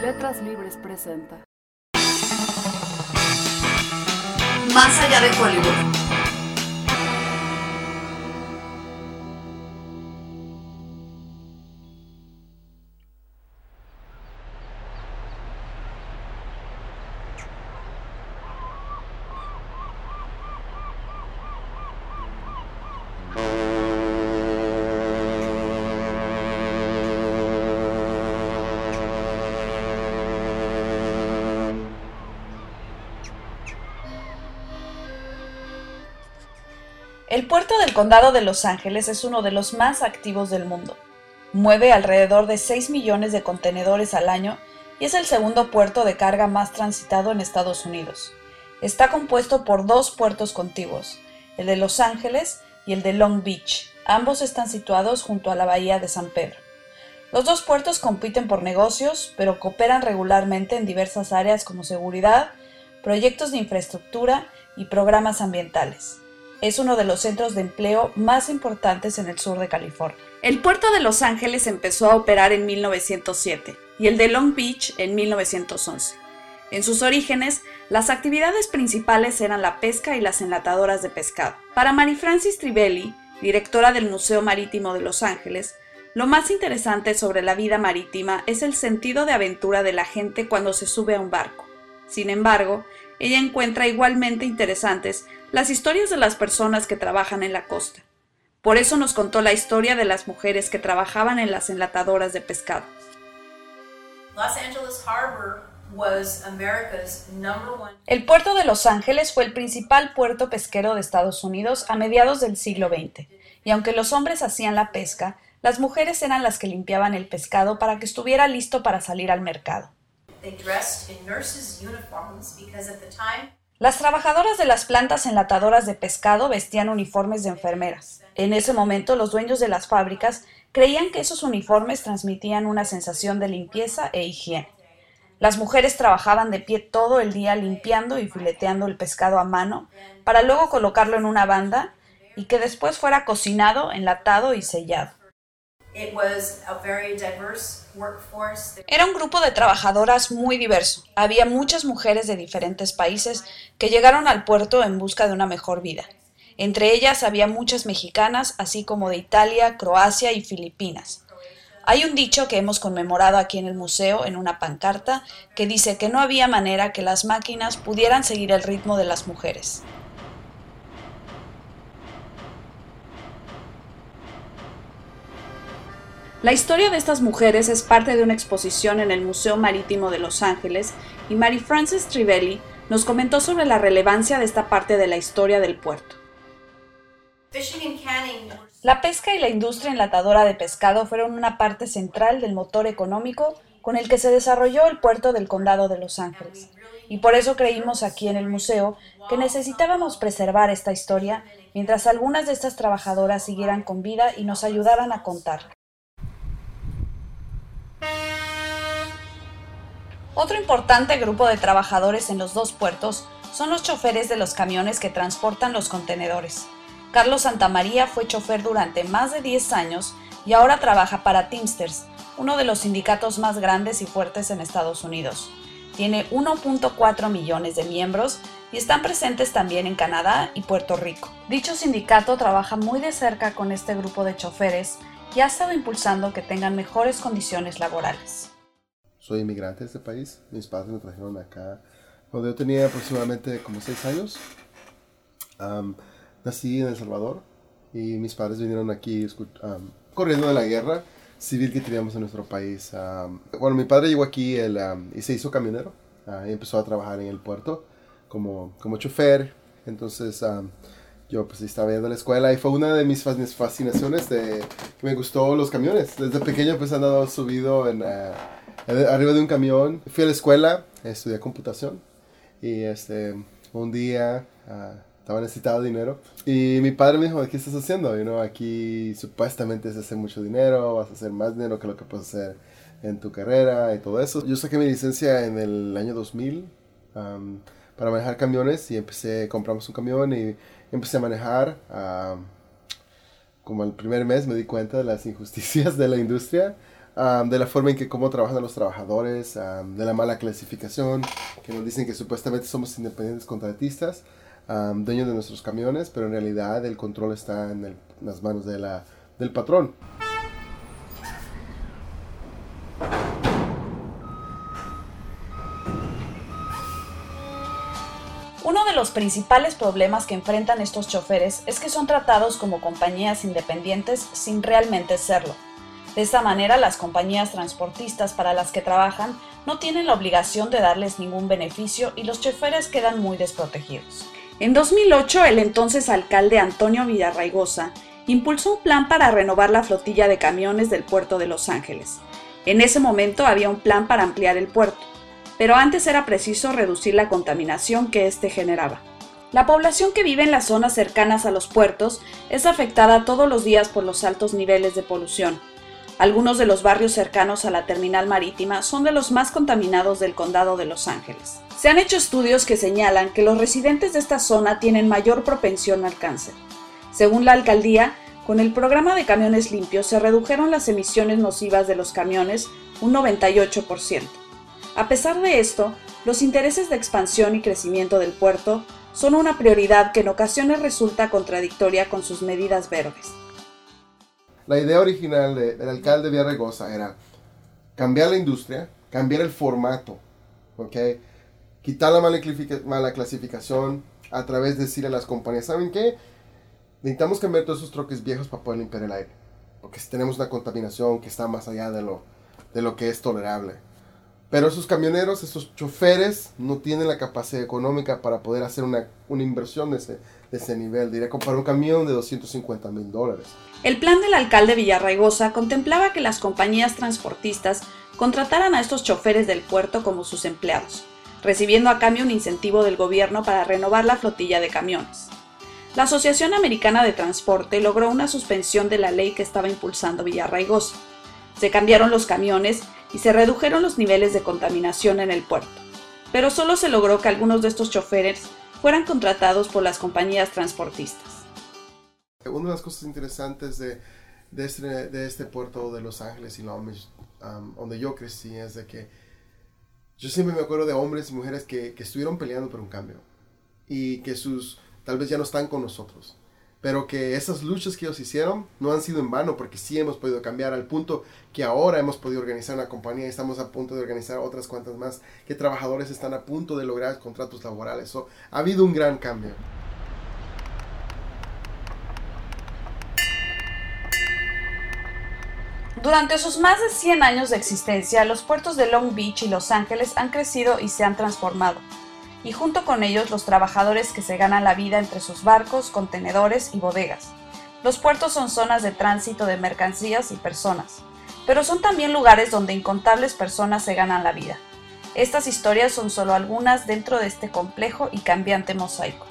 Letras Libres presenta. Más allá de Hollywood. El puerto del condado de Los Ángeles es uno de los más activos del mundo. Mueve alrededor de 6 millones de contenedores al año y es el segundo puerto de carga más transitado en Estados Unidos. Está compuesto por dos puertos contiguos, el de Los Ángeles y el de Long Beach. Ambos están situados junto a la bahía de San Pedro. Los dos puertos compiten por negocios, pero cooperan regularmente en diversas áreas como seguridad, proyectos de infraestructura y programas ambientales es uno de los centros de empleo más importantes en el sur de California. El puerto de Los Ángeles empezó a operar en 1907 y el de Long Beach en 1911. En sus orígenes, las actividades principales eran la pesca y las enlatadoras de pescado. Para Mary Francis Trivelli, directora del Museo Marítimo de Los Ángeles, lo más interesante sobre la vida marítima es el sentido de aventura de la gente cuando se sube a un barco. Sin embargo, ella encuentra igualmente interesantes las historias de las personas que trabajan en la costa. Por eso nos contó la historia de las mujeres que trabajaban en las enlatadoras de pescado. El puerto de Los Ángeles fue el principal puerto pesquero de Estados Unidos a mediados del siglo XX, y aunque los hombres hacían la pesca, las mujeres eran las que limpiaban el pescado para que estuviera listo para salir al mercado. Las trabajadoras de las plantas enlatadoras de pescado vestían uniformes de enfermeras. En ese momento los dueños de las fábricas creían que esos uniformes transmitían una sensación de limpieza e higiene. Las mujeres trabajaban de pie todo el día limpiando y fileteando el pescado a mano para luego colocarlo en una banda y que después fuera cocinado, enlatado y sellado. Era un grupo de trabajadoras muy diverso. Había muchas mujeres de diferentes países que llegaron al puerto en busca de una mejor vida. Entre ellas había muchas mexicanas, así como de Italia, Croacia y Filipinas. Hay un dicho que hemos conmemorado aquí en el museo en una pancarta que dice que no había manera que las máquinas pudieran seguir el ritmo de las mujeres. La historia de estas mujeres es parte de una exposición en el Museo Marítimo de Los Ángeles y Mary Frances Trivelli nos comentó sobre la relevancia de esta parte de la historia del puerto. La pesca y la industria enlatadora de pescado fueron una parte central del motor económico con el que se desarrolló el puerto del condado de Los Ángeles. Y por eso creímos aquí en el museo que necesitábamos preservar esta historia mientras algunas de estas trabajadoras siguieran con vida y nos ayudaran a contar. Otro importante grupo de trabajadores en los dos puertos son los choferes de los camiones que transportan los contenedores. Carlos Santamaría fue chofer durante más de 10 años y ahora trabaja para Teamsters, uno de los sindicatos más grandes y fuertes en Estados Unidos. Tiene 1.4 millones de miembros y están presentes también en Canadá y Puerto Rico. Dicho sindicato trabaja muy de cerca con este grupo de choferes y ha estado impulsando que tengan mejores condiciones laborales soy inmigrante de este país. Mis padres me trajeron acá cuando yo tenía aproximadamente como seis años. nací en El Salvador y mis padres vinieron aquí corriendo de la guerra civil que teníamos en nuestro país. bueno, mi padre llegó aquí y se hizo camionero ah, y empezó a trabajar en el puerto como, como chofer. Entonces yo pues estaba yendo a la escuela y fue una de mis fascinaciones de que me gustó los camiones. Desde pequeño pues he andado subido en... Ah, arriba de un camión. Fui a la escuela, estudié computación y este, un día uh, estaba necesitado dinero y mi padre me dijo, ¿qué estás haciendo? You know, aquí supuestamente se hace mucho dinero, vas a hacer más dinero que lo que puedes hacer en tu carrera y todo eso. Yo saqué mi licencia en el año 2000 um, para manejar camiones y empecé, compramos un camión y empecé a manejar. Como el primer mes me di cuenta de las injusticias de la industria de la forma en que cómo trabajan los trabajadores, de la mala clasificación, que nos dicen que supuestamente somos independientes contratistas, dueños de nuestros camiones, pero en realidad el control está en, las manos de la, del patrón. Uno de los principales problemas que enfrentan estos choferes es que son tratados como compañías independientes sin realmente serlo. De esta manera, las compañías transportistas para las que trabajan no tienen la obligación de darles ningún beneficio y los choferes quedan muy desprotegidos. En 2008, el entonces alcalde Antonio Villarraigosa impulsó un plan para renovar la flotilla de camiones del puerto de Los Ángeles. En ese momento había un plan para ampliar el puerto pero antes era preciso reducir la contaminación que éste generaba. La población que vive en las zonas cercanas a los puertos es afectada todos los días por los altos niveles de polución. Algunos de los barrios cercanos a la terminal marítima son de los más contaminados del condado de Los Ángeles. Se han hecho estudios que señalan que los residentes de esta zona tienen mayor propensión al cáncer. Según la alcaldía, con el programa de camiones limpios se redujeron las emisiones nocivas de los camiones un 98%. A pesar de esto, los intereses de expansión y crecimiento del puerto son una prioridad que en ocasiones resulta contradictoria con sus medidas verdes. La idea original del alcalde Villarregosa era cambiar la industria, cambiar el formato, ¿okay? quitar la mala, clasificación a través de decir a las compañías, ¿saben qué? Necesitamos cambiar todos esos troques viejos para poder limpiar el aire, porque si tenemos una contaminación que está más allá de lo, de lo que es tolerable. Pero esos camioneros, esos choferes, no tienen la capacidad económica para poder hacer una, inversión de ese, nivel. Diría comprar un camión de 250 mil dólares. El plan del alcalde Villarraigosa contemplaba que las compañías transportistas contrataran a estos choferes del puerto como sus empleados, recibiendo a cambio un incentivo del gobierno para renovar la flotilla de camiones. La Asociación Americana de Transporte logró una suspensión de la ley que estaba impulsando Villarraigosa. Se cambiaron los camiones y se redujeron los niveles de contaminación en el puerto, pero solo se logró que algunos de estos choferes fueran contratados por las compañías transportistas. Una de las cosas interesantes de, de, este, de este, puerto de Los Ángeles y Long Beach, um, donde yo crecí, es de que yo siempre me acuerdo de hombres y mujeres que, que estuvieron peleando por un cambio y que sus tal vez ya no están con nosotros pero que esas luchas que ellos hicieron no han sido en vano porque sí hemos podido cambiar al punto que ahora hemos podido organizar una compañía y estamos a punto de organizar otras cuantas más que trabajadores están a punto de lograr contratos laborales. ha habido un gran cambio. Durante sus más de 100 años de existencia, los puertos de Long Beach y Los Ángeles han crecido y se han transformado y junto con ellos los trabajadores que se ganan la vida entre sus barcos, contenedores y bodegas. Los puertos son zonas de tránsito de mercancías y personas, pero son también lugares donde incontables personas se ganan la vida. Estas historias son solo algunas dentro de este complejo y cambiante mosaico.